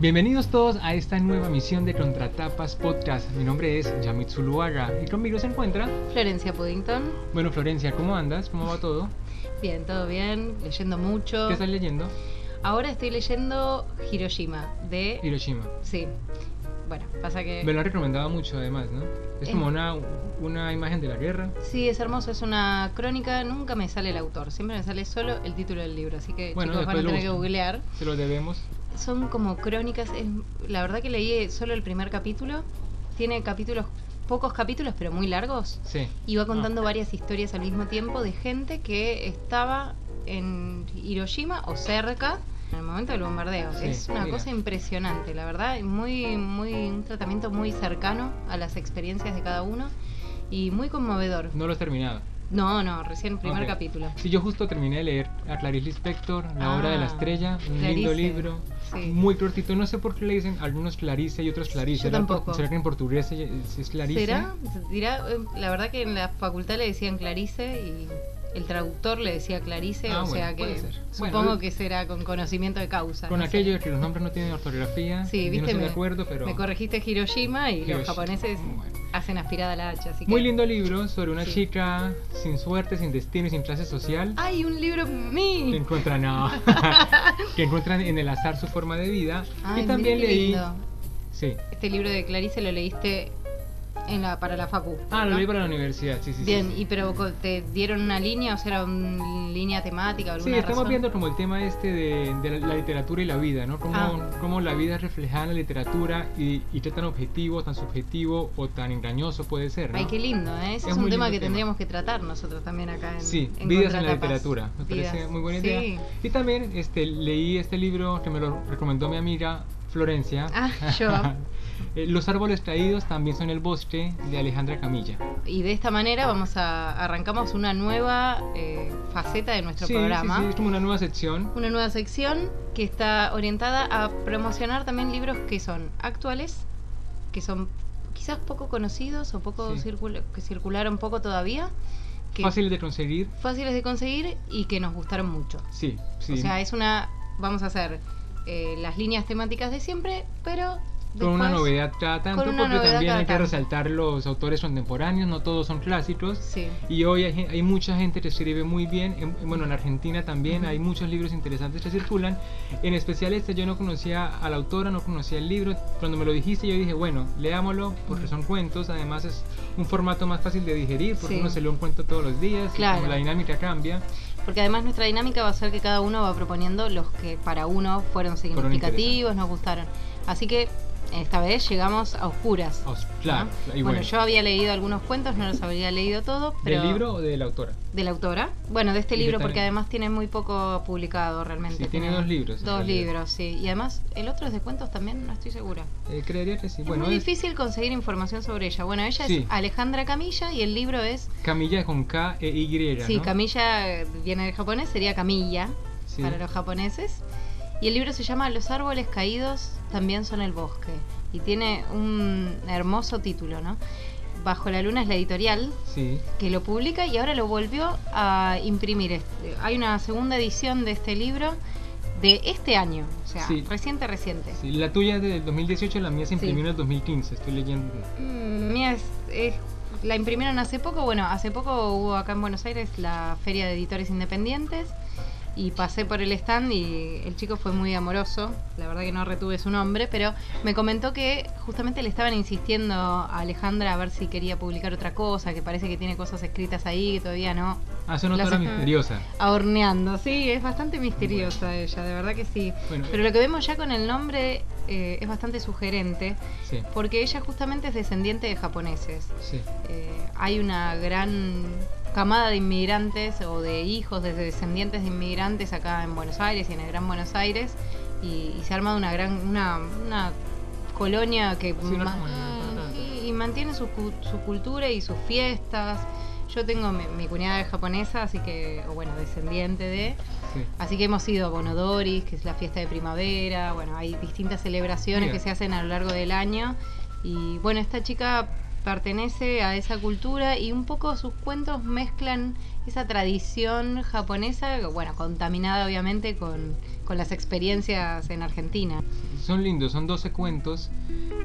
Bienvenidos todos a esta nueva misión de Contratapas Podcast. Mi nombre es Yamit Zuluaga y conmigo se encuentra Florencia Puddington. Bueno, Florencia, ¿cómo andas? ¿Cómo va todo? Bien, todo bien, leyendo mucho. ¿Qué estás leyendo? Ahora estoy leyendo Hiroshima de Hiroshima. Sí. Bueno, pasa que Me lo han recomendado mucho además, ¿no? Es como una, una imagen de la guerra. Sí, es hermoso, es una crónica, nunca me sale el autor, siempre me sale solo el título del libro, así que Bueno, chicos van a tener que googlear. Se lo debemos. Son como crónicas, es- la verdad que leí solo el primer capítulo, tiene capítulos, pocos capítulos, pero muy largos, Sí. y va contando Ah. varias historias al mismo tiempo de gente que estaba en Hiroshima o cerca en el momento del bombardeo. Sí, es una mira. cosa impresionante, la verdad, muy, muy, un tratamiento muy cercano a las experiencias de cada uno y muy conmovedor. No lo has terminado. No, no, recién primer Ok. capítulo. Sí, yo justo terminé de leer a Clarice Lispector, La Hora de la Ah, Estrella, un lindo Clarice, libro, sí. muy cortito. No sé por qué le dicen algunos Clarice y otros Clarice. Yo ¿Será por- tampoco. ¿Será que en portugués es, es Clarice? ¿Será? Dirá, eh, la verdad que en la facultad le decían Clarice y el traductor le decía Clarice, Ah, o bueno, sea que ser. supongo Bueno, que será con conocimiento de causa. Con no sé. aquello de que los nombres no tienen ortografía, Sí, no viste, estoy me, de acuerdo, pero... me corregiste Hiroshima y Hiroshima, los japoneses bueno. hacen aspirada la H, así que... Muy lindo libro sobre una Sí. chica sin suerte, sin destino y sin clase social. ¡Ay, un libro Que mío! encuentra, no, que encuentran en el azar su forma de vida. Ay, y también leí... Sí. Este libro de Clarice lo leíste en la, para la facu. Ah, lo ¿no? leí para la universidad, sí, sí. sí, Bien, sí. y pero te dieron una línea, o sea, era una línea temática, Sí, alguna estamos razón? viendo como el tema este de, de la, literatura y la vida, ¿no? Cómo, Ah. cómo la vida es reflejada en la literatura y, y qué tan objetivo, tan subjetivo o tan engañoso puede ser, ¿no? Ay, qué lindo, ¿eh? Ese Es es, un tema que tema. tendríamos que tratar nosotros también acá en Sí, en vidas en la literatura, me parece Vidas. muy buena Sí. idea. Y también este, leí este libro que me lo recomendó mi amiga Florencia. Ah, yo. Eh, Los árboles caídos también son el bosque de Alejandra Camilla. Y de esta manera vamos a arrancamos una nueva eh, faceta de nuestro sí, programa. sí, sí, es como una nueva sección. Una nueva sección que está orientada a promocionar también libros que son actuales, que son quizás poco conocidos o poco Sí. circula- que circularon poco todavía, que Fáciles de conseguir. fáciles de conseguir y que nos gustaron mucho. Sí, sí. O sea, es una vamos a hacer eh, las líneas temáticas de siempre, pero con una después- novedad cada tanto, porque también hay que tanto. resaltar los autores contemporáneos, no todos son clásicos. Sí. Y hoy hay, hay mucha gente que escribe muy bien, en- bueno, en Argentina también Ujú. hay muchos libros interesantes que circulan. En especial este, yo no conocía a la autora, no conocía el libro. Cuando me lo dijiste yo dije, bueno, leámoslo porque Ujú. son cuentos, además es un formato más fácil de digerir porque Sí. uno se lee un cuento todos los días, y Claro. como la dinámica cambia. Porque además nuestra dinámica va a ser que cada uno va proponiendo los que para uno fueron significativos, nos gustaron. Así que esta vez llegamos a oscuras. Os- claro, ¿no? y bueno, bueno. yo había leído algunos cuentos, no los había leído todos, pero ¿Del libro o de la autora? de la autora. Bueno, de este libro porque además tiene muy poco publicado realmente. Sí, tiene dos libros, Dos libros, sí. Y además el otro es de cuentos también, no estoy segura. Eh, creería que sí. es Bueno, muy es difícil conseguir información sobre ella. Bueno, ella Sí. es Alejandra Camilla y el libro es Camilla con K e Y. Sí, ¿no? Camilla viene del japonés, sería Camilla Sí. para los japoneses. Y el libro se llama Los árboles caídos también son el bosque. Y tiene un hermoso título, ¿no? Bajo la luna es la editorial Sí. que lo publica y ahora lo volvió a imprimir. Hay una segunda edición de este libro de este año, o sea, Sí. reciente, reciente. Sí, la tuya es del 2018, la mía se imprimió en el 2015, estoy leyendo. Mm, Mía es, es- la imprimieron hace poco. Bueno, hace poco hubo acá en Buenos Aires la Feria de Editores Independientes y pasé por el stand y el chico fue muy amoroso. La verdad que no retuve su nombre, pero me comentó que justamente le estaban insistiendo a Alejandra a ver si quería publicar otra cosa, que parece que tiene cosas escritas ahí que todavía no. Ah, es una autora misteriosa. Ahorneando, sí, es bastante misteriosa ella, de verdad que sí. Bueno, Pero lo que vemos ya con el nombre eh, es bastante sugerente, Sí, porque ella justamente es descendiente de japoneses. sí. Eh, hay una gran camada de inmigrantes o de hijos de descendientes de inmigrantes acá en Buenos Aires y en el Gran Buenos Aires y, y se ha armado una gran una, una colonia que Sí, ma- importante. y, y mantiene su, su cultura y sus fiestas. Yo tengo mi, mi cuñada es japonesa, así que, o bueno, descendiente de, sí. Así que hemos ido a Bonodoris, que es la fiesta de primavera. Bueno, hay distintas celebraciones Mira. que se hacen a lo largo del año. Y bueno, esta chica pertenece a esa cultura y un poco sus cuentos mezclan esa tradición japonesa, bueno, contaminada obviamente con, con las experiencias en Argentina. Son lindos, son 12 cuentos.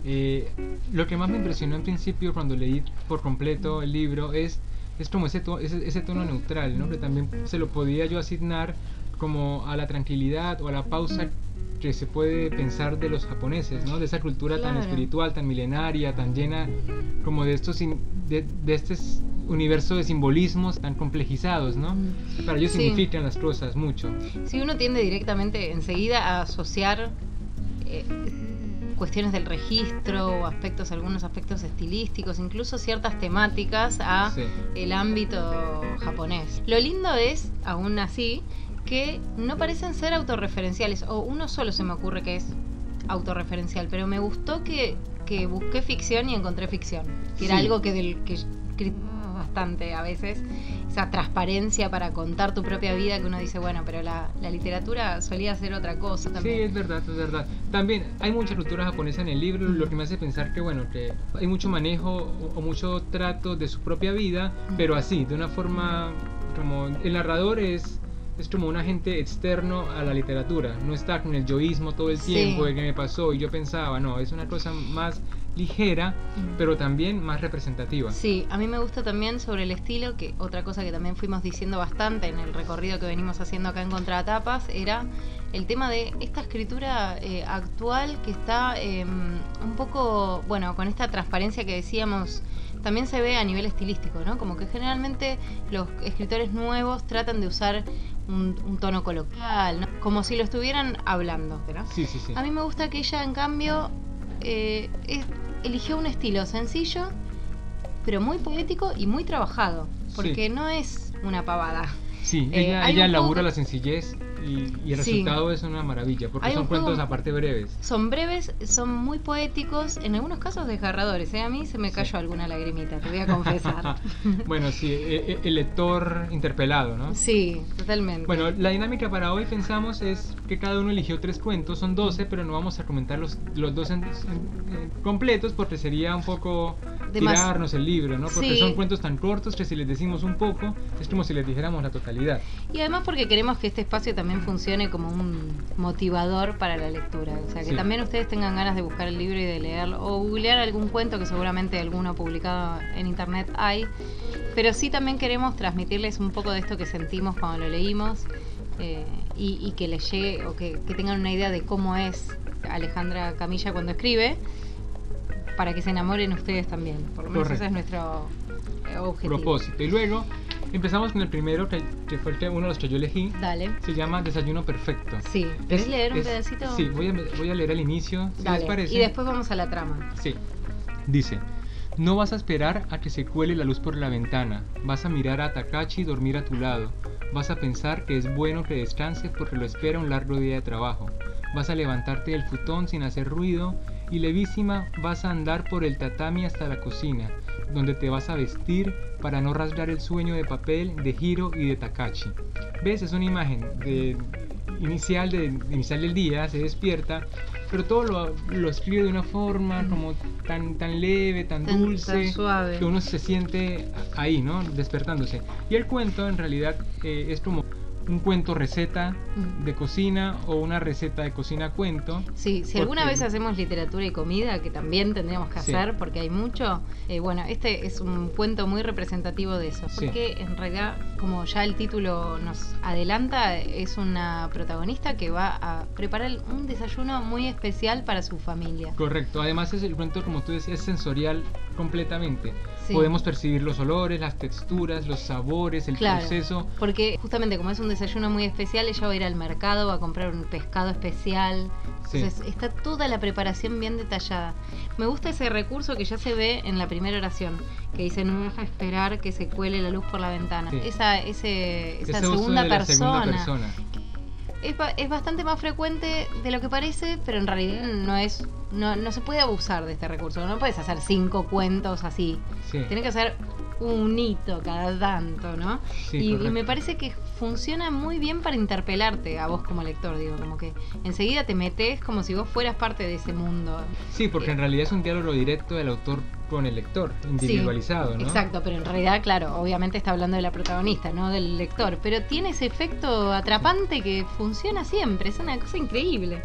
Eh, lo que más me impresionó en principio cuando leí por completo el libro es, es como ese, to- ese, ese tono neutral, ¿no? que también se lo podía yo asignar como a la tranquilidad o a la pausa que se puede pensar de los japoneses, ¿no? De esa cultura tan Claro. espiritual, tan milenaria, tan llena como de estos de, de este universo de simbolismos tan complejizados, ¿no? Para ellos Sí. significan las cosas mucho. Si uno tiende directamente enseguida a asociar eh, cuestiones del registro o aspectos, algunos aspectos estilísticos, incluso ciertas temáticas a Sí. el ámbito japonés. Lo lindo es, aún así, que no parecen ser autorreferenciales, o uno solo se me ocurre que es autorreferencial, pero me gustó que, que busqué ficción y encontré ficción, que era Sí. algo que del que bastante a veces, esa transparencia para contar tu propia vida que uno dice, bueno, pero la, la literatura solía ser otra cosa Sí, también. es verdad, es verdad. También hay mucha cultura japonesa en el libro, lo que me hace pensar que, bueno, que hay mucho manejo o, o mucho trato de su propia vida, pero así, de una forma como el narrador es es como un agente externo a la literatura, no está con el yoísmo todo el Sí. tiempo de que me pasó y yo pensaba, no, es una cosa más ligera, pero también más representativa. Sí, a mí me gusta también sobre el estilo, que otra cosa que también fuimos diciendo bastante en el recorrido que venimos haciendo acá en Contratapas, era el tema de esta escritura eh, actual que está eh, un poco, bueno, con esta transparencia que decíamos, también se ve a nivel estilístico, ¿no? Como que generalmente los escritores nuevos tratan de usar un, un tono coloquial, ¿no? como si lo estuvieran hablando, ¿no? Sí, sí, sí. A mí me gusta que ella, en cambio, eh, es- eligió un estilo sencillo, pero muy poético y muy trabajado. Porque no es una pavada. Sí, Eh, ella, un labura la sencillez y, y el Sí. resultado es una maravilla, porque Hay son cuentos aparte breves. Son breves, son muy poéticos, en algunos casos desgarradores. ¿eh? A mí se me Sí. cayó alguna lagrimita, te voy a confesar. bueno, sí, e- e- el lector interpelado, ¿no? sí, totalmente. Bueno, la dinámica para hoy pensamos es que cada uno eligió tres cuentos, son 12, pero no vamos a comentar los, los dos en- en- completos porque sería un poco De más- tirarnos el libro, ¿no? Porque Sí. son cuentos tan cortos que si les decimos un poco es como si les dijéramos la totalidad. Y además porque queremos que este espacio también funcione como un motivador para la lectura. O sea, que Sí. también ustedes tengan ganas de buscar el libro y de leerlo. O googlear algún cuento que seguramente alguno publicado en internet hay. Pero sí también queremos transmitirles un poco de esto que sentimos cuando lo leímos. eh, y, y que les llegue o que, que tengan una idea de cómo es Alejandra Camilla cuando escribe. Para que se enamoren ustedes también. Por lo menos Correcto. ese es nuestro eh, objetivo. Propósito. Y luego empezamos con el primero, que, que fue uno de los que yo elegí. Dale. Se llama Desayuno Perfecto. Sí. ¿Querés Es- leer un es- pedacito? Sí, voy a, voy a leer el inicio, si Dale, les parece. Y después vamos a la trama. Sí. Dice, no vas a esperar a que se cuele la luz por la ventana. Vas a mirar a Takachi dormir a tu lado. Vas a pensar que es bueno que descanse porque lo espera un largo día de trabajo. Vas a levantarte del futón sin hacer ruido y levísima vas a andar por el tatami hasta la cocina, donde te vas a vestir para no rasgar el sueño de papel de Hiro y de Takachi. ¿Ves? Es una imagen de inicial, de, inicial del día, se despierta, pero todo lo, lo escribe de una forma como tan, tan leve, tan, Tan- dulce, tan suave. que uno se siente ahí, ¿no? Despertándose. Y el cuento en realidad eh, es como un cuento receta Mm. de cocina o una receta de cocina cuento. Sí, si alguna Porque- vez hacemos literatura y comida, que también tendríamos que Sí. hacer porque hay mucho, eh, bueno, este es un cuento muy representativo de eso, Sí. porque en realidad, como ya el título nos adelanta, es una protagonista que va a preparar un desayuno muy especial para su familia. Correcto. Además es el cuento, como tú decías, es sensorial completamente. Sí. Podemos percibir los olores, las texturas, los sabores, el Claro. proceso. Porque justamente como es un desayuno muy especial, ella va a ir al mercado, va a comprar un pescado especial. Sí. Entonces está toda la preparación bien detallada. Me gusta ese recurso que ya se ve en la primera oración, que dice no deja esperar que se cuele la luz por la ventana. Sí. Esa, ese, esa Ese segunda, de persona segunda persona. Es, es bastante más frecuente de lo que parece, pero en realidad no es no, no se puede abusar de este recurso. No puedes hacer cinco cuentos así. Sí. Tienes que hacer un hito cada tanto, ¿no? Sí, y, me parece que funciona muy bien para interpelarte a vos como lector, digo, como que enseguida te metes como si vos fueras parte de ese mundo. Sí, porque en realidad es un diálogo directo del autor con el lector, individualizado, ¿no? Exacto, pero en realidad, claro, obviamente está hablando de la protagonista, no del lector, pero tiene ese efecto atrapante que funciona siempre, es una cosa increíble.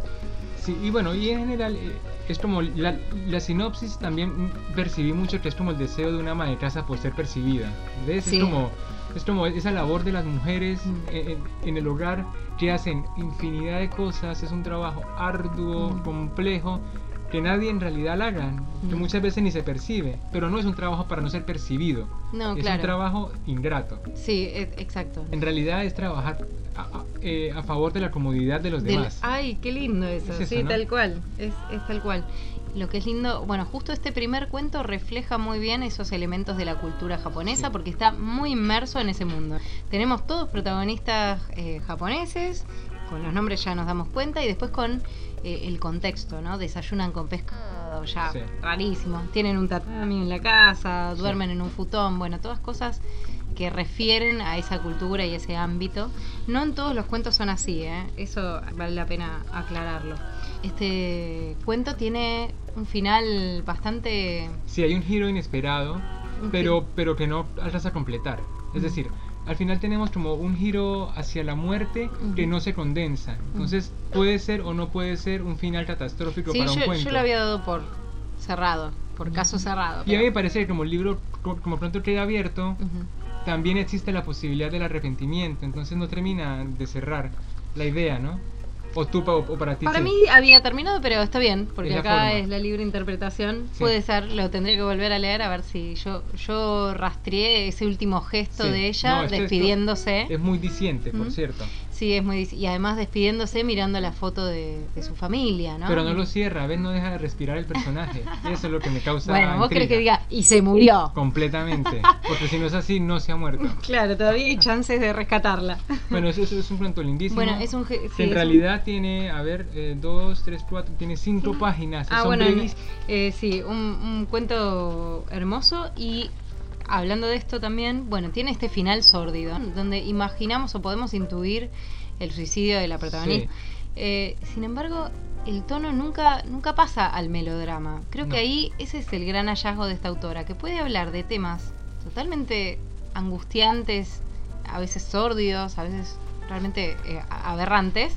Sí, y bueno, y en general eh, es como la, la sinopsis también percibí mucho que es como el deseo de una ama de casa por ser percibida. ¿Ves? Sí. Es como es como esa labor de las mujeres Mm. en, en el hogar que hacen infinidad de cosas, es un trabajo arduo, Mm. complejo, que nadie en realidad la haga, que Mm. muchas veces ni se percibe, pero no es un trabajo para no ser percibido, No, es claro. un trabajo ingrato. Sí, e- exacto. En realidad es trabajar a, a- eh, a favor de la comodidad de los Del- demás. Ay, qué lindo eso, Es eso, sí, ¿no? tal cual, es, es tal cual. Lo que es lindo, bueno, justo este primer cuento refleja muy bien esos elementos de la cultura japonesa Sí. porque está muy inmerso en ese mundo. Tenemos todos protagonistas eh, japoneses, con los nombres ya nos damos cuenta, y después con eh, el contexto, ¿no? Desayunan con pescado, ya Sí. rarísimo. Tienen un tatami en la casa, duermen en un futón, bueno, todas cosas que refieren a esa cultura y ese ámbito. No en todos los cuentos son así, ¿eh? eso vale la pena aclararlo. Este cuento tiene un final bastante... Sí, hay un giro inesperado, Un pero, pero que no alcanzas a completar. Es decir, al final tenemos como un giro hacia la muerte que no se condensa. Entonces, puede ser o no puede ser un final catastrófico Sí, para un cuento. yo lo había dado por cerrado, por caso cerrado. Y a mí me parece que como el libro, co- como pronto queda abierto, también existe la posibilidad del arrepentimiento. Entonces no termina de cerrar la idea, ¿no? O tú o, para ti. Para sí. mí había terminado, pero está bien, porque Es acá forma. es la libre interpretación. Sí. Puede ser, lo tendré que volver a leer a ver si yo yo rastreé ese último gesto Sí. de ella No, despidiéndose. Es muy diciente, por cierto. Sí, es muy y además despidiéndose mirando la foto de, de su familia, ¿no? Pero no lo cierra, ¿ves? No deja de respirar el personaje. Y eso es lo que me causa Bueno, vos crees que diga y se murió. Completamente. Porque si no es así, no se ha muerto. Claro, todavía hay chances de rescatarla. Bueno, eso, eso es un cuento lindísimo. Bueno, es un sí, que en un- realidad tiene, a ver, eh, dos, tres, cuatro, tiene cinco páginas. Ah, son bueno, eh, sí, un, un cuento hermoso y hablando de esto también, bueno, tiene este final sórdido, donde imaginamos o podemos intuir el suicidio de la protagonista. Eh, sin embargo, el tono nunca, nunca pasa al melodrama. Creo No. que ahí ese es el gran hallazgo de esta autora, que puede hablar de temas totalmente angustiantes, a veces sórdidos, a veces realmente eh, aberrantes,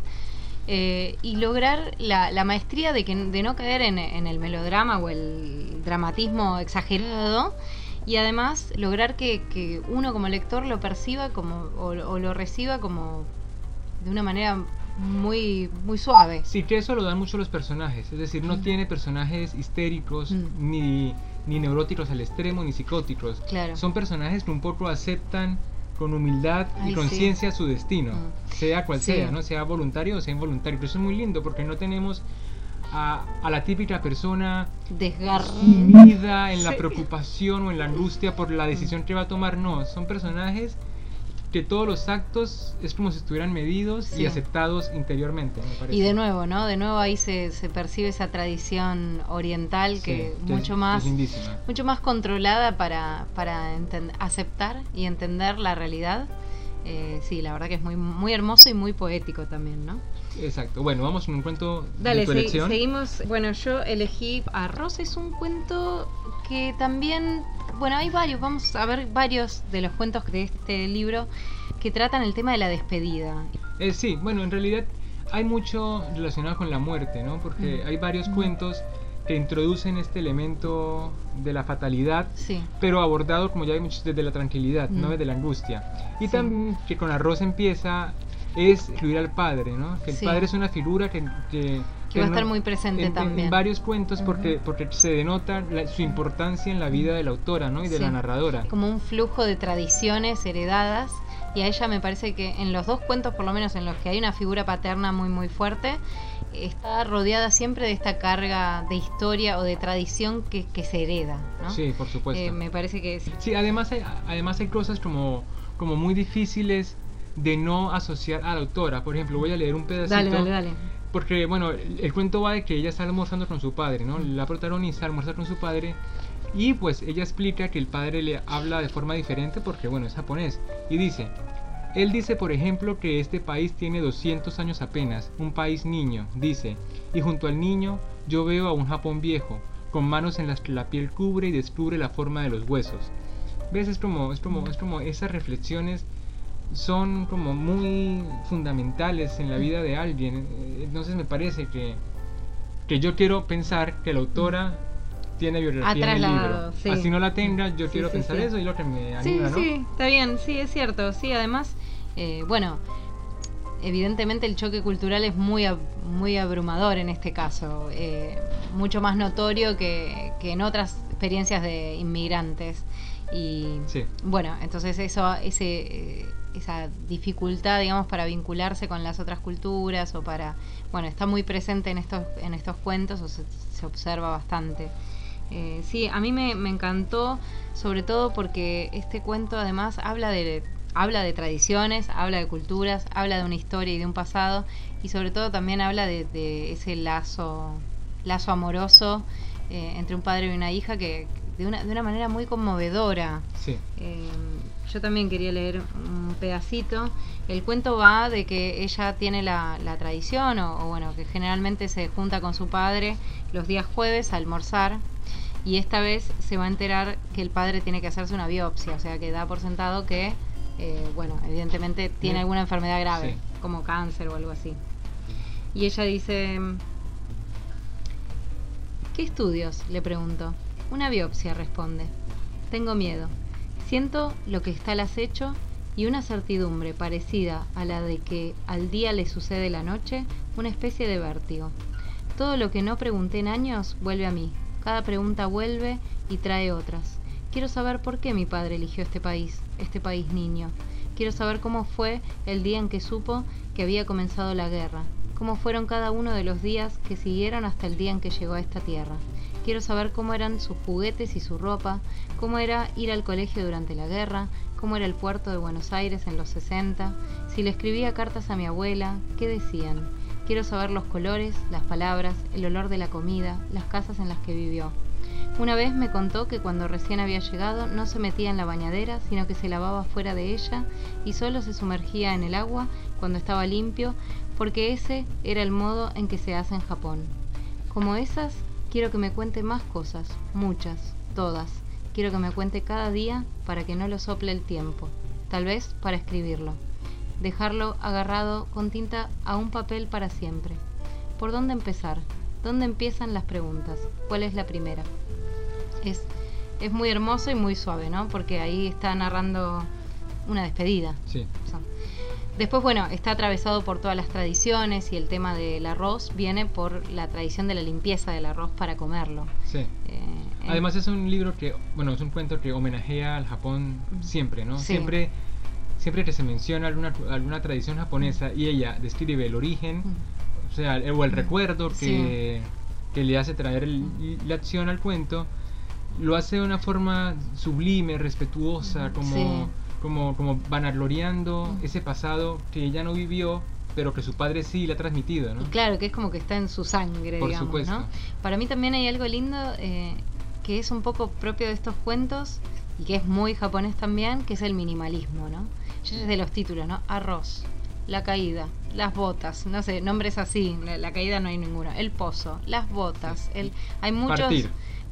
eh, y lograr la, la maestría de, que, de no caer en, en el melodrama o el dramatismo exagerado y además lograr que, que uno como lector lo perciba como o, o lo reciba como de una manera muy muy suave. Sí, que eso lo dan mucho los personajes. Es decir, no Mm. tiene personajes histéricos, Mm. ni, ni neuróticos al extremo, ni psicóticos. Claro. Son personajes que un poco aceptan con humildad Ay, y sí. conciencia su destino, Mm. sea cual Sí. sea, ¿no? Sea voluntario o sea involuntario. Pero eso es muy lindo porque no tenemos a, a la típica persona Desgarrar. sumida en la preocupación o en la angustia por la decisión que va a tomar. No, son personajes que todos los actos es como si estuvieran medidos Sí. y aceptados interiormente, me parece. Y de nuevo, ¿no? De nuevo ahí se, se percibe esa tradición oriental que mucho es más mucho más controlada para, para aceptar y entender la realidad. Eh, sí, la verdad que es muy muy hermoso y muy poético también, ¿no? Exacto. Bueno, vamos con un cuento Dale, de tu se- elección. seguimos. Bueno, yo elegí Arroz, es un cuento que también, bueno, hay varios, vamos a ver varios de los cuentos de este libro que tratan el tema de la despedida. Eh, sí, bueno, en realidad hay mucho relacionado con la muerte, ¿no? Porque hay varios cuentos que introducen este elemento de la fatalidad, Sí, pero abordado, como ya vimos, desde la tranquilidad, no desde la angustia. Y Sí. también que con Arroz empieza es incluir al padre, ¿no? Que el Sí. padre es una figura que... que Que va a estar muy presente en- también. En varios cuentos porque, porque se denota la- su importancia en la vida de la autora, ¿no? Y de Sí. la narradora. como un flujo de tradiciones heredadas y a ella me parece que en los dos cuentos por lo menos en los que hay una figura paterna muy muy fuerte está rodeada siempre de esta carga de historia o de tradición que, que se hereda ¿no? Sí, por supuesto. Eh, me parece que es- Sí, además hay, además hay cosas como, como muy difíciles de no asociar a la autora. Por ejemplo, voy a leer un pedacito. dale dale dale Porque, bueno, el, el cuento va de que ella está almorzando con su padre, ¿no? La protagonista almuerza con su padre y pues ella explica que el padre le habla de forma diferente porque, bueno, es japonés. Y dice, él dice, por ejemplo, que este país tiene 200 años apenas, un país niño, dice, y junto al niño yo veo a un Japón viejo, con manos en las que la piel cubre y descubre la forma de los huesos. ¿Ves? Es como, es como, es como esas reflexiones son como muy fundamentales en la vida de alguien. Entonces me parece que, que yo quiero pensar que la autora tiene biografía en el libro. Así no la tenga, yo quiero pensar eso y lo que me anima, sí, Sí, está bien, sí, es cierto. Sí, además, eh, bueno, evidentemente el choque cultural es muy, muy abrumador en este caso, eh, mucho más notorio que, que, en otras experiencias de inmigrantes. Y bueno, entonces eso, ese, eh, esa dificultad, digamos, para vincularse con las otras culturas o para, bueno, está muy presente en estos, en estos cuentos o se, observa bastante. Eh, sí, a mí me, me encantó, sobre todo porque este cuento además habla de habla de tradiciones, habla de culturas, habla de una historia y de un pasado y sobre todo también habla de, ese lazo, lazo amoroso eh, entre un padre y una hija que de una, de una manera muy conmovedora. Eh, yo también quería leer un pedacito. El cuento va de que ella tiene la, tradición, o, o, bueno, que generalmente se junta con su padre los días jueves a almorzar. Y esta vez se va a enterar que el padre tiene que hacerse una biopsia, o sea que da por sentado que eh, bueno, evidentemente tiene alguna enfermedad grave, como cáncer o algo así. Y ella dice, ¿qué estudios? Le pregunto. Una biopsia, responde. Tengo miedo. Siento lo que está al acecho y una certidumbre parecida a la de que al día le sucede la noche, una especie de vértigo. Todo lo que no pregunté en años vuelve a mí. Cada pregunta vuelve y trae otras. Quiero saber por qué mi padre eligió este país, este país niño. Quiero saber cómo fue el día en que supo que había comenzado la guerra, cómo fueron cada uno de los días que siguieron hasta el día en que llegó a esta tierra. Quiero saber cómo eran sus juguetes y su ropa, cómo era ir al colegio durante la guerra, cómo era el puerto de Buenos Aires en los 60, si le escribía cartas a mi abuela, qué decían. Quiero saber los colores, las palabras, el olor de la comida, las casas en las que vivió. Una vez me contó que cuando recién había llegado no se metía en la bañadera, sino que se lavaba fuera de ella y solo se sumergía en el agua cuando estaba limpio, porque ese era el modo en que se hace en Japón. Como esas, quiero que me cuente más cosas, muchas, todas. Quiero que me cuente cada día para que no lo sople el tiempo, tal vez para escribirlo. Dejarlo agarrado con tinta a un papel para siempre. ¿Por dónde empezar? ¿Dónde empiezan las preguntas? ¿Cuál es la primera? es, es muy hermoso y muy suave, ¿no? Porque ahí está narrando una despedida. Sí. después, bueno, está atravesado por todas las tradiciones y el tema del arroz viene por la tradición de la limpieza del arroz para comerlo. Sí. Eh, Además es un libro que, bueno, es un cuento que homenajea al Japón siempre, ¿no? Siempre siempre que se menciona alguna, alguna tradición japonesa y ella describe el origen, o sea, el, o el recuerdo que, que, le hace traer la acción al cuento, lo hace de una forma sublime, respetuosa, como, como, como vanagloriando ese pasado que ella no vivió, pero que su padre sí le ha transmitido, ¿no? claro, que es como que está en su sangre, Por digamos, supuesto. ¿no? Para mí también hay algo lindo eh, que es un poco propio de estos cuentos y que es muy japonés también, que es el minimalismo, ¿no? Ya desde los títulos, ¿no? Arroz, la caída, las botas, no sé, nombres así, la, caída no hay ninguna, el pozo, las botas, el, hay muchos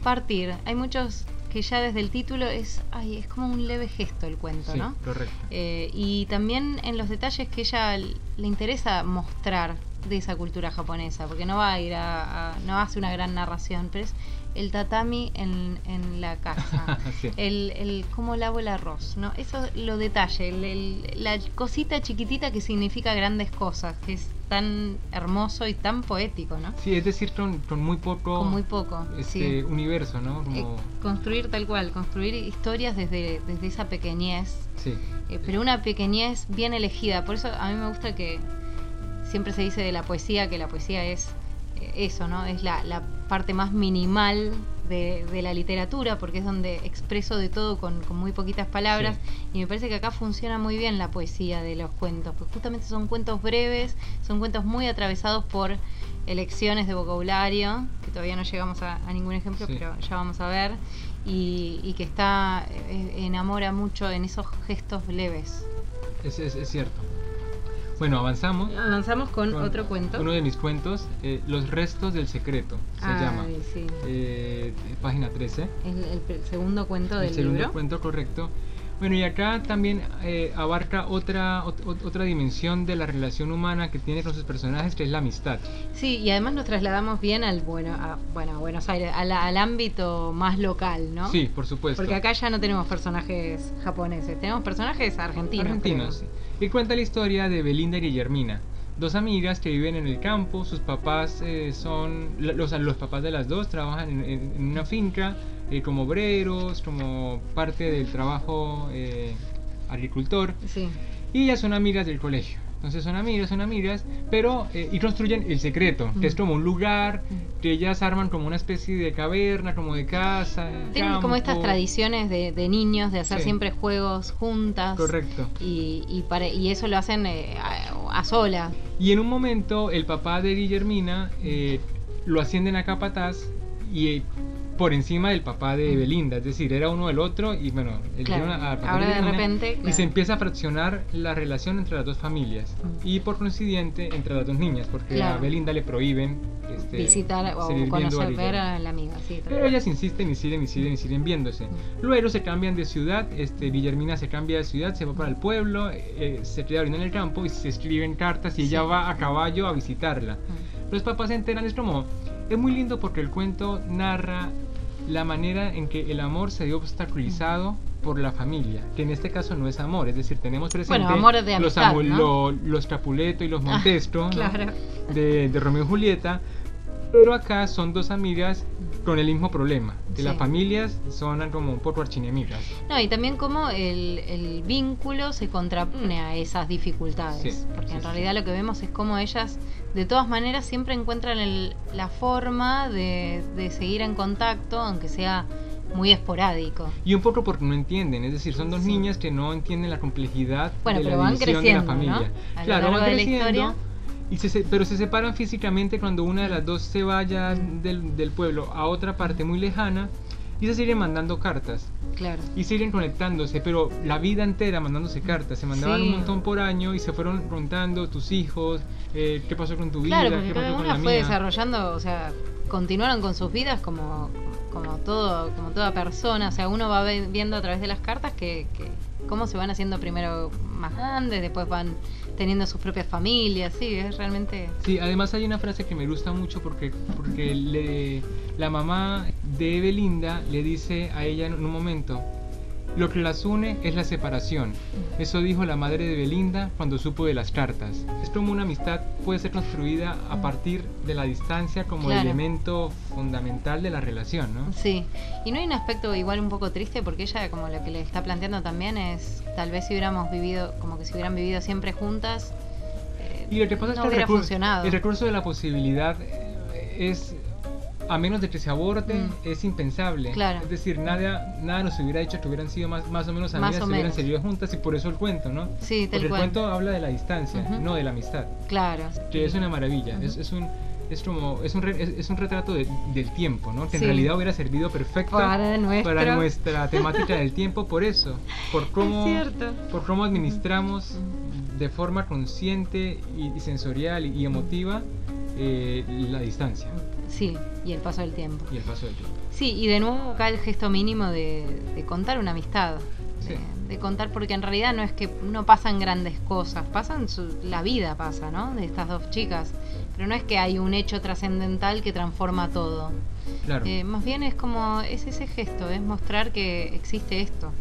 partir. Hay muchos que ya desde el título es, ay, es como un leve gesto el cuento, ¿no? Correcto. Eh, y también en los detalles que ella le interesa mostrar de esa cultura japonesa, porque no va a ir a, no hace una gran narración, pero es el tatami en, en la casa, el, el cómo lavo el arroz, ¿no? Eso lo detalle, la cosita chiquitita que significa grandes cosas, que es tan hermoso y tan poético, ¿no? Sí, es decir, con, con muy poco, con muy poco este universo, ¿no? Eh, construir tal cual, construir historias desde, desde esa pequeñez, sí. Eh, pero una pequeñez bien elegida, por eso a mí me gusta que siempre se dice de la poesía que la poesía es eso, ¿no? Es la, la parte más minimal de, de, la literatura, porque es donde expreso de todo con, con muy poquitas palabras. Y me parece que acá funciona muy bien la poesía de los cuentos, porque justamente son cuentos breves, son cuentos muy atravesados por elecciones de vocabulario, que todavía no llegamos a, ningún ejemplo, pero ya vamos a ver, y, y que está eh, enamora mucho en esos gestos leves. Es, es, es cierto. Bueno, avanzamos. Avanzamos con, otro cuento. Uno de mis cuentos, eh, Los restos del secreto, se llama. Sí. Eh, página 13. El, el, segundo cuento del libro. El segundo cuento, correcto. Bueno, y acá también eh, abarca otra, otra dimensión de la relación humana que tiene con sus personajes, que es la amistad. Sí, y además nos trasladamos bien al bueno, a, bueno, Buenos Aires, al, ámbito más local, ¿no? Sí, por supuesto. Porque acá ya no tenemos personajes japoneses, tenemos personajes argentinos. Argentinos, sí. Y cuenta la historia de Belinda y Guillermina dos amigas que viven en el campo, sus papás eh, son, los, los papás de las dos trabajan en, una finca eh, como obreros, como parte del trabajo eh, agricultor, sí. y ellas son amigas del colegio. Entonces son amigas, son amigas, pero eh, y construyen el secreto, que es como un lugar que ellas arman como una especie de caverna, como de casa. Tienen como estas tradiciones de, niños de hacer siempre juegos juntas. Correcto. Y, y, para, y eso lo hacen eh, a, a solas. Y en un momento el papá de Guillermina eh, lo ascienden a capataz y por encima del papá de Belinda, es decir, era uno del otro y bueno, ahora de, repente y se empieza a fraccionar la relación entre las dos familias y por coincidente entre las dos niñas, porque a Belinda le prohíben este, visitar o conocer ver a la amiga, pero ellas insisten y siguen y siguen y siguen viéndose. Luego se cambian de ciudad, este Guillermina se cambia de ciudad, se va para el pueblo, eh, se queda en el campo y se escriben cartas y ella va a caballo a visitarla. Los papás se enteran, es como es muy lindo porque el cuento narra la manera en que el amor se dio obstaculizado por la familia, que en este caso no es amor, es decir, tenemos presente los, los Capuleto y los ah, Montestro de, de Romeo y Julieta, pero acá son dos amigas con el mismo problema, que las familias son como un poco archinemigas. No, y también como el, el vínculo se contrapone a esas dificultades, porque en realidad lo que vemos es como ellas de todas maneras siempre encuentran la forma de, seguir en contacto, aunque sea muy esporádico. Y un poco porque no entienden, es decir, son dos niñas que no entienden la complejidad de la van de la familia. claro, van creciendo. Y se, pero se separan físicamente cuando una de las dos se vaya del, del pueblo a otra parte muy lejana y se siguen mandando cartas. Claro. Y siguen conectándose, pero la vida entera mandándose cartas. Se mandaban un montón por año y se fueron preguntando tus hijos, eh, qué pasó con tu vida, claro, qué pasó con la fue desarrollando, o sea, continuaron con sus vidas como, como todo, como toda persona. O sea, uno va viendo a través de las cartas que, que cómo se van haciendo primero más grandes, después van teniendo sus propias familias, sí, es realmente... Sí, además hay una frase que me gusta mucho porque, porque le, la mamá de Belinda le dice a ella en un momento, lo que las une es la separación. Eso dijo la madre de Belinda cuando supo de las cartas. Es como una amistad puede ser construida a partir de la distancia como elemento fundamental de la relación, ¿no? Sí. Y no hay un aspecto igual un poco triste porque ella como lo que le está planteando también es tal vez si hubiéramos vivido como que si hubieran vivido siempre juntas. y lo que pasa es que el recurso de la posibilidad eh, es a menos de que se aborte, mm. es impensable. Es decir, nada, nada nos hubiera dicho que hubieran sido más, más o menos amigas, si hubieran seguido juntas y por eso el cuento, ¿no? Sí, Porque el cuento habla de la distancia, no de la amistad. Claro. Que es una maravilla, es, es, un... Es, como, es, un es, un retrato del tiempo, ¿no? Que en realidad hubiera servido perfecto para, para, nuestra temática del tiempo por eso, por cómo, por cómo administramos de forma consciente y, sensorial y, emotiva eh, la distancia. Sí, y el paso del tiempo. Y el paso del tiempo. Sí, y de nuevo acá el gesto mínimo de, contar una amistad. De, contar, porque en realidad no es que no pasan grandes cosas, pasan la vida pasa, ¿no? De estas dos chicas. Pero no es que hay un hecho trascendental que transforma todo. Claro. Eh, más bien es como, es ese gesto, es mostrar que existe esto.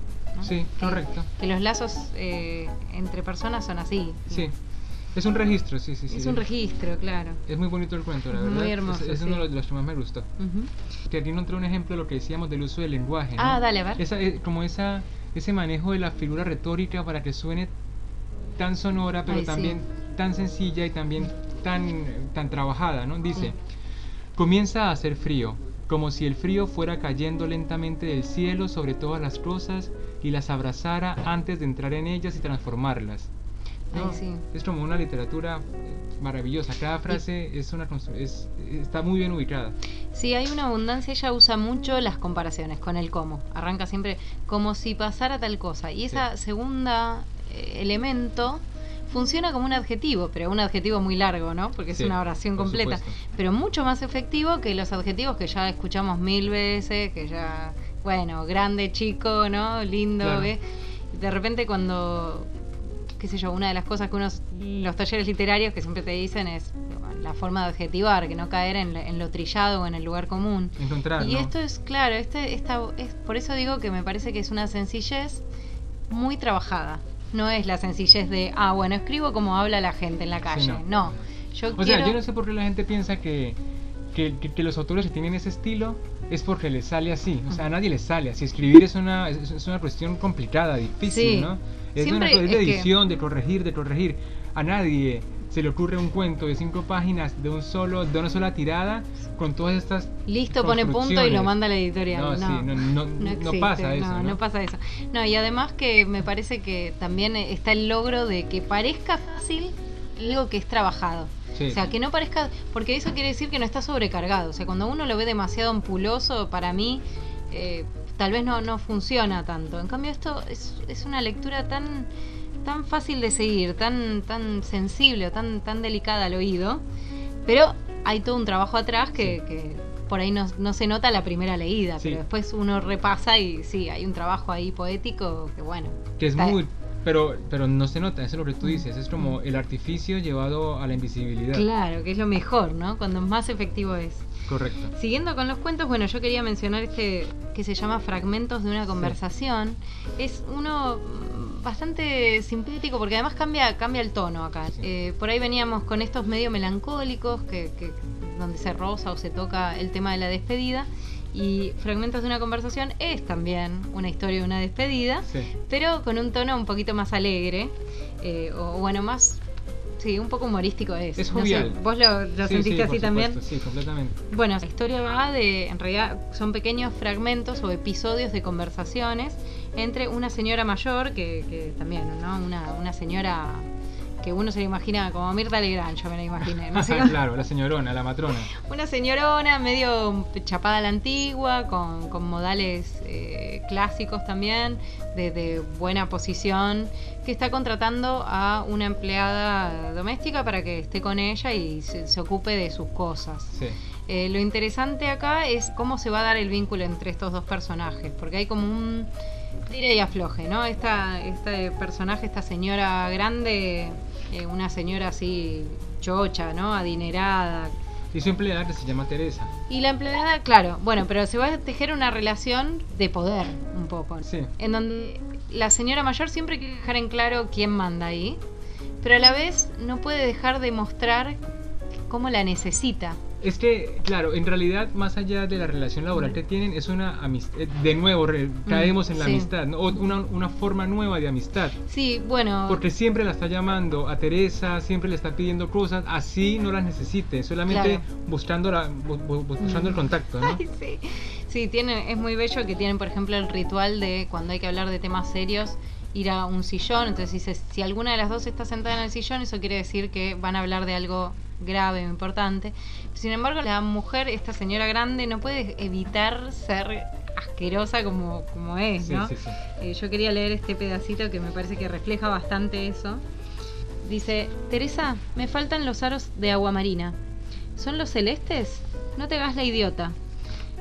Sí, correcto. Que los lazos eh, entre personas son así. Sí. Es un registro, sí, sí, sí. Es un registro, claro. Es muy bonito el cuento, la verdad. Muy hermoso. Es, uno de los que más me gustó. Que aquí un ejemplo de lo que decíamos del uso del lenguaje. Ah, dale, a ver. Esa, eh, como esa, ese manejo de la figura retórica para que suene tan sonora, pero también tan sencilla y también tan, tan trabajada, ¿no? Dice, comienza a hacer frío, como si el frío fuera cayendo lentamente del cielo sobre todas las cosas y las abrazara antes de entrar en ellas y transformarlas es como una literatura eh, maravillosa. Cada frase es una es, está muy bien ubicada. Sí, hay una abundancia. Ella usa mucho las comparaciones con el cómo. Arranca siempre como si pasara tal cosa. Y esa segunda eh, elemento funciona como un adjetivo, pero un adjetivo muy largo, ¿no? Porque es Sí, una oración completa. supuesto. Pero mucho más efectivo que los adjetivos que ya escuchamos mil veces, que ya, bueno, grande, chico, ¿no? Lindo, Claro. ¿ves? De repente cuando, qué sé yo, una de las cosas que unos, los talleres literarios que siempre te dicen es la forma de adjetivar, que no caer en, lo trillado o en el lugar común. Encontrar, Y ¿no? esto es, claro, este, esta, es, por eso digo que me parece que es una sencillez muy trabajada. No es la sencillez de, ah, bueno, escribo como habla la gente en la calle. no. no. Yo O quiero... sea, yo no sé por qué la gente piensa que, que, que- que los autores que tienen ese estilo es porque les sale así. O sea, a nadie les sale así. Escribir es una, es, es una cuestión complicada, difícil, Sí. ¿no? Es Siempre una es de es que- edición, de corregir, de corregir. A nadie se le ocurre un cuento de cinco páginas de un solo, de una sola tirada con todas estas Listo, pone punto y lo manda a la editorial. No, No, sí, no- no- no existe, pasa eso, No, ¿no? no pasa eso. No, y además que me parece que también está el logro de que parezca fácil algo que es trabajado. Sí. O sea, que no parezca, porque eso quiere decir que no está sobrecargado. O sea, cuando uno lo ve demasiado ampuloso, para mí, eh, tal vez no, no funciona tanto. En cambio, esto es, es una lectura tan, tan fácil de seguir, tan, tan sensible o tan, tan delicada al oído. Pero hay todo un trabajo atrás que, Sí. que por ahí no, no se nota la primera leída, Sí. pero después uno repasa y sí, hay un trabajo ahí poético que bueno. que es está- muy pero pero no se nota eso es lo que tú dices es como el artificio llevado a la invisibilidad Claro, que es lo mejor, ¿no? Cuando más efectivo es. correcto Siguiendo con los cuentos, bueno, yo quería mencionar este que se llama Fragmentos de una conversación. Es uno bastante simpático porque además cambia, cambia el tono acá. Sí. Eh, por ahí veníamos con estos medio melancólicos que, que- donde se roza o se toca el tema de la despedida. Y Fragmentos de una conversación es también una historia de una despedida, sí pero con un tono un poquito más alegre. eh, o bueno, más... Sí, un poco humorístico es. Es No sé, jovial. ¿Vos lo, lo Sí, sentiste sí, así también? supuesto, sí completamente Bueno, la historia va de, en realidad son pequeños fragmentos o episodios de conversaciones entre una señora mayor, que, que también, ¿no? Una, una señora que uno se la imagina como Mirta Legrand, yo me la imaginé. ¿no? claro la señorona la matrona Una señorona medio chapada a la antigua, con, con modales eh, clásicos también, de, de buena posición, que está contratando a una empleada doméstica para que esté con ella y se- se ocupe de sus cosas. sí Eh, lo interesante acá es cómo se va a dar el vínculo entre estos dos personajes, porque hay como un tire y afloje, ¿no? Esta, este personaje, esta señora grande, eh, una señora así chocha, ¿no? Adinerada. y su empleada que se llama Teresa Y la empleada, claro, bueno, pero se va a tejer una relación de poder un poco, Sí. en donde la señora mayor siempre quiere dejar en claro quién manda ahí, pero a la vez no puede dejar de mostrar cómo la necesita. Es que, claro, en realidad, más allá de la relación laboral que tienen, es una amistad. De nuevo, re- caemos en la Mm, sí. amistad, ¿no? Una, una forma nueva de amistad. Sí, bueno. Porque siempre la está llamando a Teresa, siempre le está pidiendo cosas, así no las necesite, solamente Claro. buscando, la, bu- bu- buscando el Mm. contacto, ¿no? Ay, sí. Sí, tiene, es muy bello que tienen, por ejemplo, el ritual de cuando hay que hablar de temas serios, ir a un sillón. Entonces dice, si alguna de las dos está sentada en el sillón, eso quiere decir que van a hablar de algo grave o importante. Sin embargo, la mujer, esta señora grande, no puede evitar ser asquerosa como, como es, Sí, ¿no? sí, sí. Eh, yo quería leer este pedacito que me parece que refleja bastante eso. Dice, Teresa, me faltan los aros de agua marina. ¿Son los celestes? No te hagas la idiota.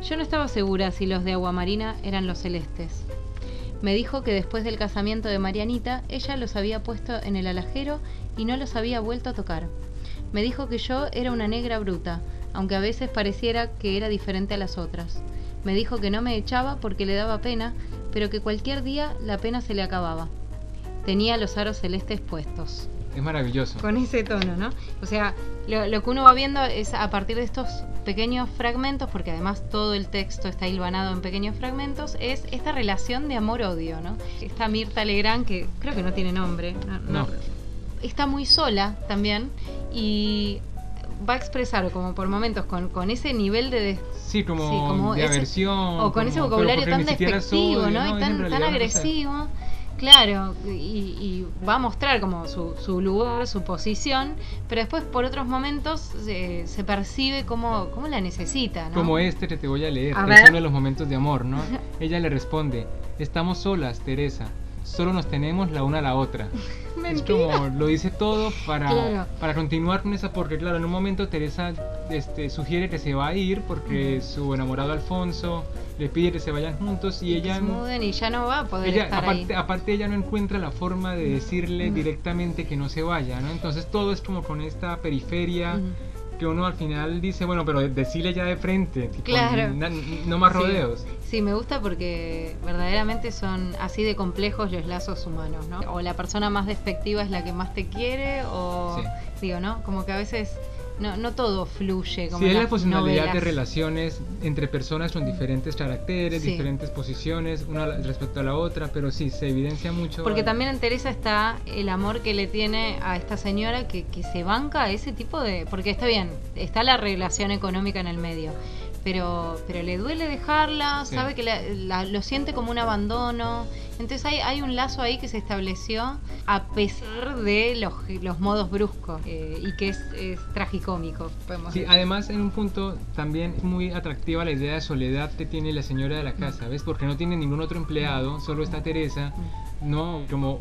Yo no estaba segura si los de agua marina eran los celestes. Me dijo que después del casamiento de Marianita, ella los había puesto en el alajero y no los había vuelto a tocar. Me dijo que yo era una negra bruta, aunque a veces pareciera que era diferente a las otras. Me dijo que no me echaba porque le daba pena, pero que cualquier día la pena se le acababa. Tenía los aros celestes puestos. Es maravilloso. Con ese tono, ¿no? O sea, lo, lo que uno va viendo es a partir de estos pequeños fragmentos, porque además todo el texto está hilvanado en pequeños fragmentos, es esta relación de amor-odio, ¿no? Esta Mirta Legrand, que creo que no tiene nombre, no- está muy sola también y va a expresar como por momentos con, con ese nivel de, des- Sí, como, Sí, como de ese- aversión. o con ese vocabulario tan despectivo, ¿no? Y tan, tan agresivo. Claro, y, y va a mostrar como su, su lugar, su posición, pero después por otros momentos se, se percibe como, como la necesita, ¿no? Como este que te voy a leer, A ver. es uno de los momentos de amor, ¿no? Ella le responde, estamos solas, Teresa, solo nos tenemos la una a la otra. es Mentira. como, lo dice todo para, Claro. para continuar con esa, porque claro, en un momento Teresa este, sugiere que se va a ir porque su enamorado Alfonso le pide que se vayan juntos y Que ella... se muden y ya no va a poder Ella, estar aparte, ahí. aparte ella no encuentra la forma de decirle Mm. directamente que no se vaya, ¿no? Entonces todo es como con esta periferia Mm. Que uno al final dice, bueno, pero decirle ya de frente, tipo, Claro. na- no más Sí. rodeos. Sí, me gusta porque verdaderamente son así de complejos los lazos humanos, ¿no? O la persona más despectiva es la que más te quiere, o Sí. digo, ¿no? Como que a veces no, no todo fluye. Como Sí, es la posibilidad de relaciones entre personas con diferentes caracteres, Sí. diferentes posiciones, una respecto a la otra, pero sí, se evidencia mucho. Porque también en Teresa está el amor que le tiene a esta señora que, que se banca a ese tipo de... Porque está bien, está la relación económica en el medio, pero, pero le duele dejarla, Sí. sabe que la- la- lo siente como un abandono. Entonces hay, hay un lazo ahí que se estableció a pesar de los, los modos bruscos eh, y que es, es tragicómico, podemos Sí, decir. además en un punto también es muy atractiva la idea de soledad que tiene la señora de la casa, ¿ves? Porque no tiene ningún otro empleado, solo está Teresa, no como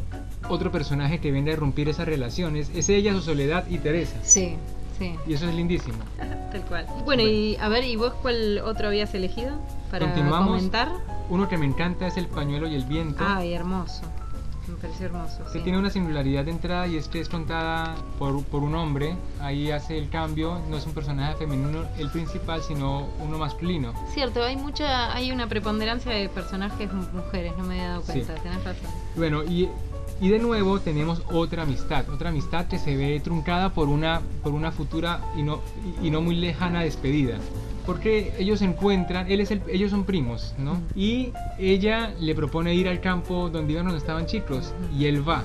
otro personaje que venga a irrumpir esas relaciones, es ella, su soledad y Teresa. Sí, sí. Y eso es lindísimo. Tal cual. Bueno, y a ver, ¿y vos cuál otro habías elegido para Continuamos. comentar? Uno que me encanta es El pañuelo y el viento. Ay, hermoso. Me pareció hermoso. que sí. tiene una singularidad de entrada y es que es contada por, por un hombre, ahí hace el cambio, no es un personaje femenino el principal, sino uno masculino. Cierto, hay mucha, hay una preponderancia de personajes mu- mujeres, no me había dado Sí. cuenta, tenés razón. Bueno, y, y de nuevo tenemos otra amistad, otra amistad que se ve truncada por una, por una futura y no, y, no muy lejana despedida. Porque ellos se encuentran, él es el- ellos son primos, ¿no? Y ella le propone ir al campo donde iban cuando estaban chicos, y él va.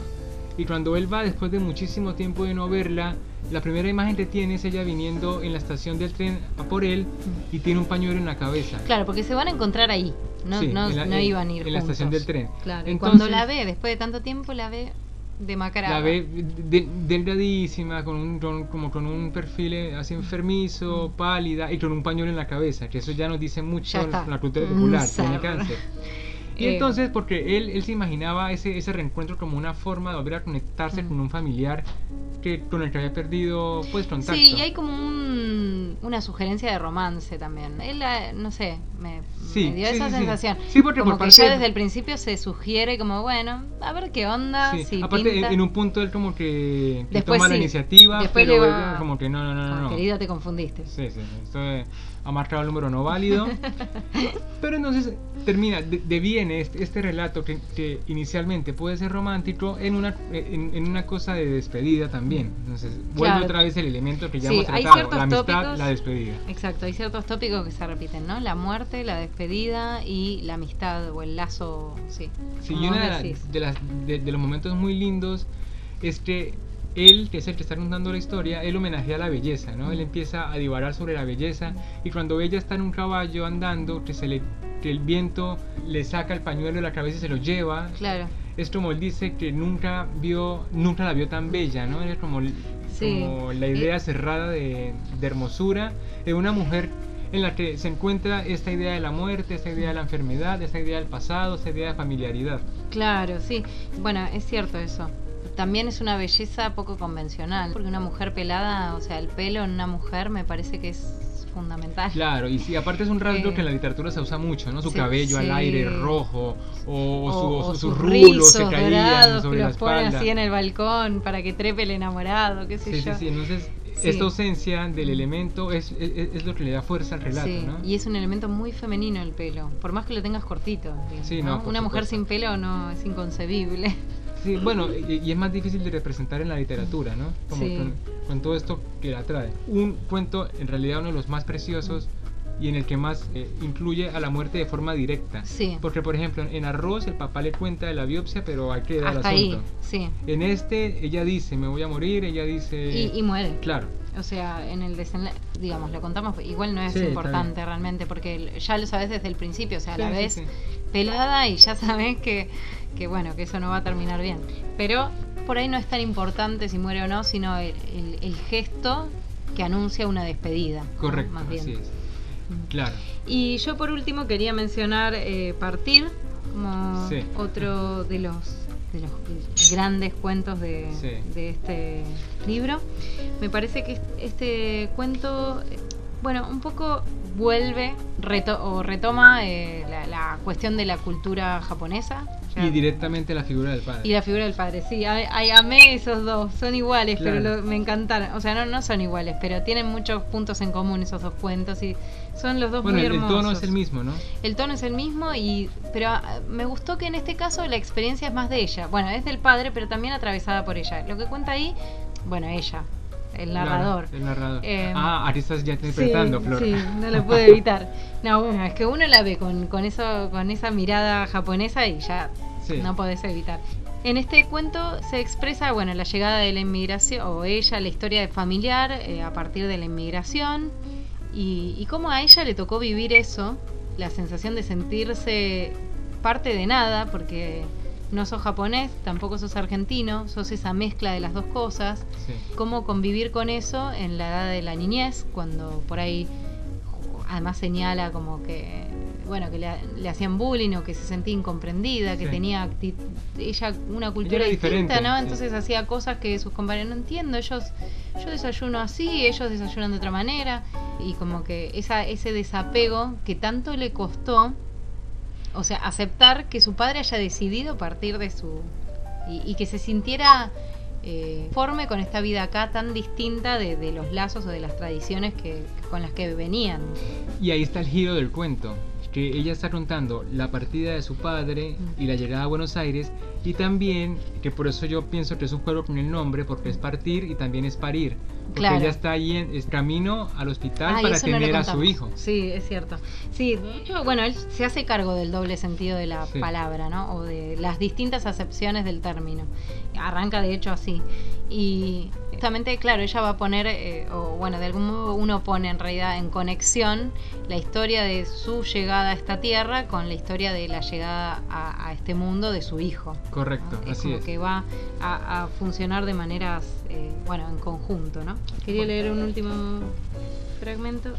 Y cuando él va, después de muchísimo tiempo de no verla, la primera imagen que tiene es ella viniendo en la estación del tren a por él y tiene un pañuelo en la cabeza. Claro, porque se van a encontrar ahí, no, Sí, no, en la- no iban a ir en la estación del tren. Claro, y cuando la ve, después de tanto tiempo, la ve demacrada. La ve de- delgadísima, con un, con- como con un perfil eh, así enfermizo, pálida y con un pañuelo en la cabeza, que eso ya nos dice mucho la cultura popular, tiene cáncer. Y Eh, entonces, porque él, él se imaginaba ese, ese reencuentro como una forma de volver a conectarse Mm. con un familiar que, con el que había perdido pues contacto. Sí, y hay como un- una sugerencia de romance también. Él, eh, no sé, me, Sí, me dio sí, esa sí, sensación. Sí, porque como por que parte ya de- desde el principio se sugiere como, bueno, a ver qué onda, Sí, si aparte pinta. en, en un punto él como que, que toma la iniciativa, después pero va- como que no, no, no, no. Como, no. Querida, te confundiste. Sí, sí, esto de- ha marcado el número no válido. Pero entonces termina, de- deviene este, este relato que, que inicialmente puede ser romántico en una, en, en una cosa de despedida también. Entonces vuelve Claro. otra vez el elemento que ya Sí, hemos tratado, la amistad, tópicos- la despedida. Exacto, hay ciertos tópicos que se repiten, ¿no? La muerte, la despedida y la amistad o el lazo, sí. Sí, y uno de, la- de las- de- de los momentos muy lindos es que él, que es el que está contando la historia, él homenajea a la belleza, ¿no? Él empieza a divagar sobre la belleza y cuando ella está en un caballo andando, que, se le, que el viento le saca el pañuelo de la cabeza y se lo lleva, Claro. es como él dice que nunca vio, nunca la vio tan bella, ¿no? Es como, Sí. como la idea Eh. cerrada de, de hermosura de una mujer en la que se encuentra esta idea de la muerte, esta idea de la enfermedad, esta idea del pasado, esta idea de familiaridad. Claro, sí. Bueno, es cierto eso. También es una belleza poco convencional, porque una mujer pelada, o sea, el pelo en una mujer me parece que es fundamental. Claro, y sí, aparte es un rasgo Eh, que en la literatura se usa mucho, ¿no? Su sí, cabello al sí. aire rojo, o, o su- o su- sus rulos se caían dorados sobre que la los ponen espalda. así en el balcón para que trepe el enamorado, qué sé Sí, sí, yo. sí, entonces Sí. esta ausencia del elemento es, es, es lo que le da fuerza al relato, Sí, ¿no? y es un elemento muy femenino el pelo, por más que lo tengas cortito. digamos, Sí, ¿no? no, Una mujer supuesto. sin pelo no es inconcebible. Sí, bueno, y, y es más difícil de representar en la literatura, ¿no? Como Sí. con, con todo esto que la trae. Un cuento, en realidad uno de los más preciosos y en el que más eh, incluye a la muerte de forma directa. Sí. Porque, por ejemplo, en Arroz el papá le cuenta de la biopsia, pero hay que dar el Hasta asunto. ahí, sí. En este, ella dice, me voy a morir, ella dice... Y, y muere. Claro. O sea, en el desenlace, digamos, lo contamos, igual no es Sí, importante realmente, porque ya lo sabes desde el principio, o sea, Sí, la ves pelada y ya sabes que, que, bueno, que eso no va a terminar bien. Pero por ahí no es tan importante si muere o no, sino el, el- el gesto que anuncia una despedida. ¿no? Correcto, Más bien. así es. Claro. Y yo por último quería mencionar eh, Partir como Sí. otro de los de los grandes cuentos de, Sí. de este libro. Me parece que este cuento, eh, bueno, un poco vuelve reto- o retoma eh, la, la cuestión de la cultura japonesa. Y directamente la figura del padre. y la figura del padre, sí, a- ay, amé esos dos, son iguales, pero lo- me encantaron. O sea, no, no son iguales, pero tienen muchos puntos en común esos dos cuentos y son los dos bueno, muy el, el hermosos. tono es el mismo, ¿no? El tono es el mismo, y pero ah, me gustó que en este caso la experiencia es más de ella. Bueno, es del padre, pero también atravesada por ella. Lo que cuenta ahí, bueno, ella, el Claro, narrador. el narrador. Eh, ah, aquí estás ya interpretando, sí, Flor. Sí, no lo pude evitar. No, bueno, es que uno la ve con, con, eso, con esa mirada japonesa y ya Sí. no podés evitar. En este cuento se expresa, bueno, la llegada de la inmigración, o ella, la historia de familiar eh, a partir de la inmigración, y, y cómo a ella le tocó vivir eso, la sensación de sentirse parte de nada, porque no sos japonés, tampoco sos argentino, sos esa mezcla de las dos cosas, Sí. cómo convivir con eso en la edad de la niñez, cuando por ahí además señala como que bueno que le, le hacían bullying o que se sentía incomprendida, que Sí. tenía ella una cultura distinta, ¿no? sí. Entonces hacía cosas que sus compañeros no entiendo, ellos yo desayuno así, ellos desayunan de otra manera y como que esa ese desapego que tanto le costó o sea, aceptar que su padre haya decidido partir de su... y, que se sintiera eh, forme con esta vida acá tan distinta de, de los lazos o de las tradiciones que, con las que venían. Y ahí está el giro del cuento, que ella está contando la partida de su padre y la llegada a Buenos Aires y también, que por eso yo pienso que es un juego con el nombre, porque es partir y también es parir. Porque Claro. ella está ahí en es camino al hospital Ay, para eso no tener a su hijo. Sí, es cierto. Sí, bueno, él se hace cargo del doble sentido de la Sí. palabra, ¿no? O de las distintas acepciones del término. Arranca de hecho así. Y justamente, claro, ella va a poner, eh, o bueno, de algún modo uno pone en realidad en conexión la historia de su llegada a esta tierra con la historia de la llegada a, a este mundo de su hijo. Correcto, ¿no? Es así como es. que va a, a funcionar de maneras, eh, bueno, en conjunto, ¿no? Quería leer un último fragmento.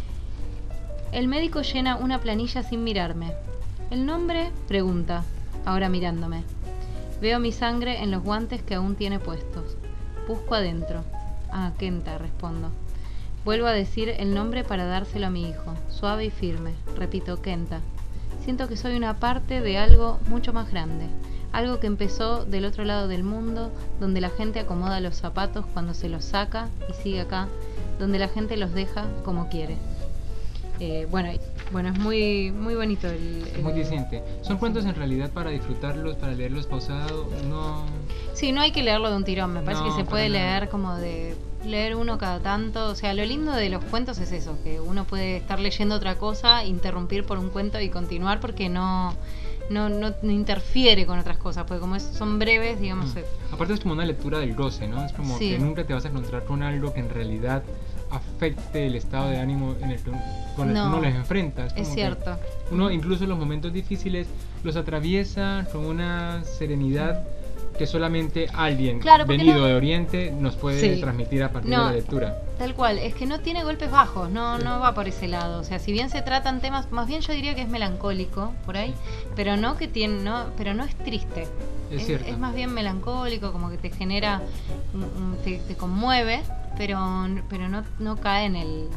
El médico llena una planilla sin mirarme. ¿El nombre? Pregunta, ahora mirándome. Veo mi sangre en los guantes que aún tiene puestos. Busco adentro. Ah, Kenta, respondo. Vuelvo a decir el nombre para dárselo a mi hijo, suave y firme. Repito, Kenta. Siento que soy una parte de algo mucho más grande. Algo que empezó del otro lado del mundo, donde la gente acomoda los zapatos cuando se los saca y sigue acá, donde la gente los deja como quiere. Eh, bueno, bueno, es muy, muy bonito el, Es muy decente. Son cuentos en realidad para disfrutarlos, para leerlos pausado. No. Sí, no hay que leerlo de un tirón, me parece No, que se puede leer como de leer uno cada tanto, o sea, lo lindo de los cuentos es eso, que uno puede estar leyendo otra cosa, interrumpir por un cuento y continuar porque no no, no, interfiere con otras cosas, porque como es- son breves, digamos, Mm. Aparte es como una lectura del goce, ¿no? Es como Sí. que nunca te vas a encontrar con algo que en realidad afecte el estado de ánimo en el que, con el No, que uno les enfrenta. es cierto. Uno incluso los momentos difíciles los atraviesa con una serenidad que solamente alguien Claro, venido no- de Oriente nos puede Sí. transmitir a partir No. de la lectura. Tal cual, es que no tiene golpes bajos, no, no va por ese lado. O sea, si bien se tratan temas, más bien yo diría que es melancólico por ahí, pero no que tiene, no, pero no es triste. Es cierto. es más bien melancólico, como que te genera, te, te conmueve, pero, pero no, no cae en el,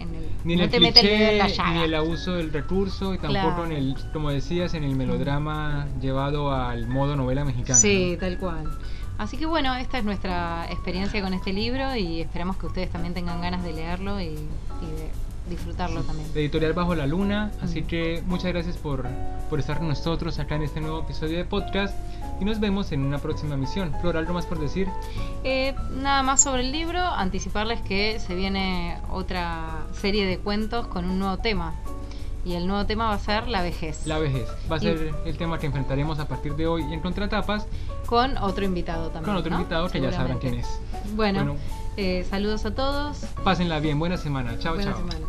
en el Ni en no el te mete el dedo en la cliché, llaga. ni el abuso del recurso, y tampoco Claro. en el, como decías, en el melodrama llevado al modo novela mexicana. Sí, ¿no? tal cual. Así que bueno, esta es nuestra experiencia con este libro y esperamos que ustedes también tengan ganas de leerlo y, y de disfrutarlo también. Editorial Bajo la Luna. Así Mm. que muchas gracias por, por estar con nosotros acá en este nuevo episodio de podcast y nos vemos en una próxima misión. Flor, ¿algo más por decir? Eh, nada más sobre el libro, anticiparles que se viene otra serie de cuentos con un nuevo tema. Y el nuevo tema va a ser la vejez. La vejez. Va a Y- ser el tema que enfrentaremos a partir de hoy en Contratapas Con otro invitado también. con otro ¿no? invitado que ya sabrán quién es. Bueno, Bueno. eh, saludos a todos. Pásenla bien, buena semana. Chao, Buena chao. semana.